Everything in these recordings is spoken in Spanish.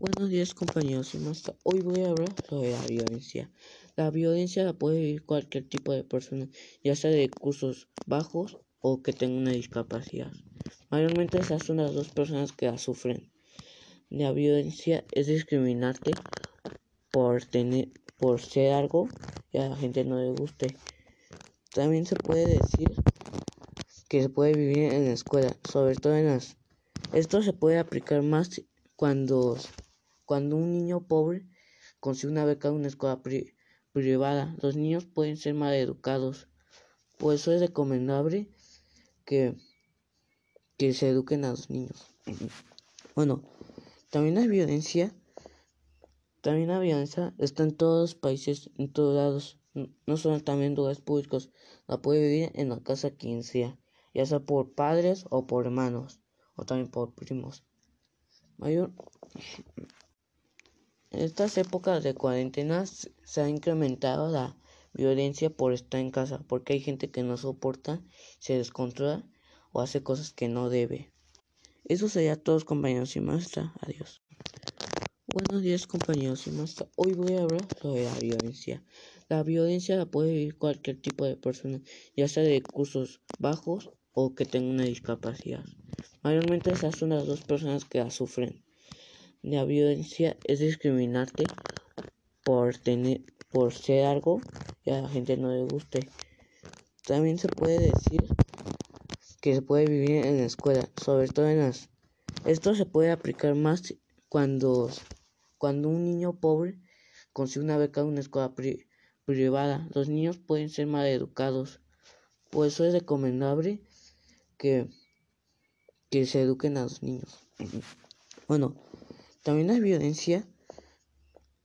Buenos días compañeros y maestra. Hoy voy a hablar sobre la violencia. La violencia la puede vivir cualquier tipo de persona, ya sea de cursos bajos o que tenga una discapacidad. Mayormente esas son las dos personas que la sufren. La violencia es discriminarte por tener, por ser algo que a la gente no le guste. También se puede decir que se puede vivir en la escuela, sobre todo en las. Esto se puede aplicar más cuando cuando un niño pobre consigue una beca en una escuela privada, los niños pueden ser mal educados. Por eso es recomendable que, que se eduquen a los niños. Bueno, también la violencia, también la violencia está en todos los países, en todos lados, no solo también lugares públicos, la puede vivir en la casa quien sea, ya sea por padres o por hermanos, o también por primos. Mayor, en estas épocas de cuarentena se ha incrementado la violencia por estar en casa, porque hay gente que no soporta, se descontrola o hace cosas que no debe. Eso sería todo compañeros y maestra. Adiós. Buenos días compañeros y maestra. Hoy voy a hablar sobre la violencia. La violencia la puede vivir cualquier tipo de persona, ya sea de cursos bajos o que tenga una discapacidad. Mayormente esas son las dos personas que la sufren. La violencia es discriminarte por tener, por ser algo que a la gente no le guste. También se puede decir que se puede vivir en la escuela, sobre todo en las. Esto se puede aplicar más cuando, cuando un niño pobre consigue una beca en una escuela privada. Los niños pueden ser mal educados. Por eso es recomendable que, que se eduquen a los niños. Bueno, también la violencia,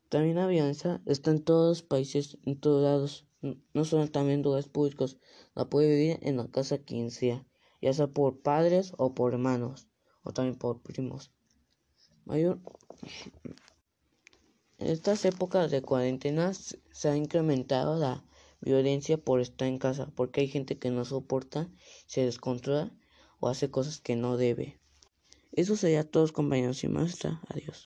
también la violencia está en todos los países, en todos lados, no solo también lugares públicos, la puede vivir en la casa quien sea, ya sea por padres o por hermanos, o también por primos. Mayor, en estas épocas de cuarentena se ha incrementado la violencia por estar en casa, porque hay gente que no soporta, se descontrola o hace cosas que no debe. Eso sería todo compañeros y maestra. Adiós.